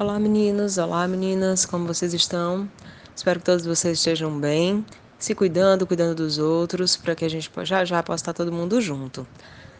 Olá meninos, olá meninas, como vocês estão? Espero que todos vocês estejam bem, se cuidando, cuidando dos outros, para que a gente já já possa estar todo mundo junto.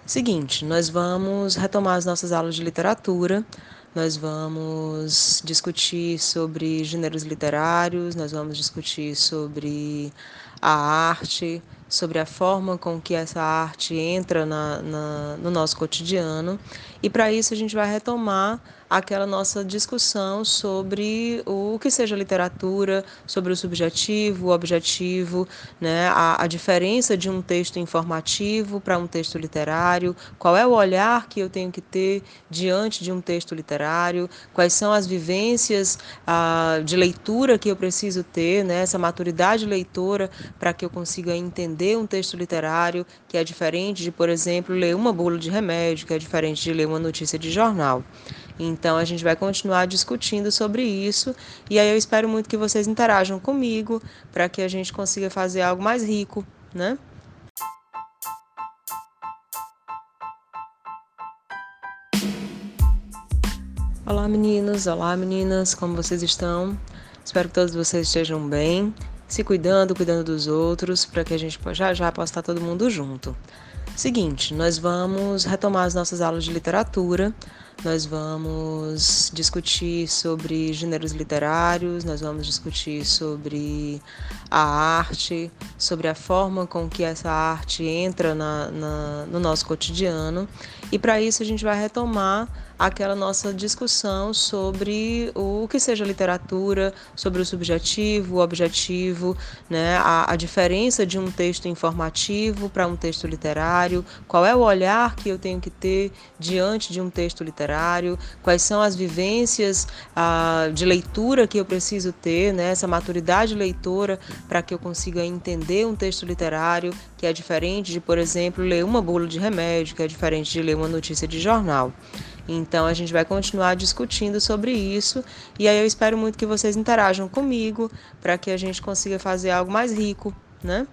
Seguinte, nós vamos retomar as nossas aulas de literatura, nós vamos discutir sobre gêneros literários, nós vamos discutir sobre a arte, sobre a forma com que essa arte entra na, na, no nosso cotidiano. E para isso a gente vai retomar aquela nossa discussão sobre o que seja literatura, sobre o subjetivo, o objetivo, né? a, a diferença de um texto informativo para um texto literário, qual é o olhar que eu tenho que ter diante de um texto literário, quais são as vivências ah, de leitura que eu preciso ter, né? essa maturidade leitora para que eu consiga entender um texto literário que é diferente de, por exemplo, ler uma bula de remédio, que é diferente de ler uma notícia de jornal. Então a gente vai continuar discutindo sobre isso e aí eu espero muito que vocês interajam comigo para que a gente consiga fazer algo mais rico, né? Olá meninos, olá meninas, como vocês estão? Espero que todos vocês estejam bem, se cuidando, cuidando dos outros, para que a gente já já possa estar todo mundo junto. Seguinte, nós vamos retomar as nossas aulas de literatura nós vamos discutir sobre gêneros literários, nós vamos discutir sobre a arte, sobre a forma com que essa arte entra na, na, no nosso cotidiano. E para isso a gente vai retomar aquela nossa discussão sobre o que seja literatura, sobre o subjetivo, o objetivo, né? a, a diferença de um texto informativo para um texto literário, qual é o olhar que eu tenho que ter diante de um texto literário, quais são as vivências ah, de leitura que eu preciso ter, né? essa maturidade leitora para que eu consiga entender um texto literário que é diferente de, por exemplo, ler uma bula de remédio, que é diferente de ler uma notícia de jornal. Então a gente vai continuar discutindo sobre isso e aí eu espero muito que vocês interajam comigo para que a gente consiga fazer algo mais rico, né?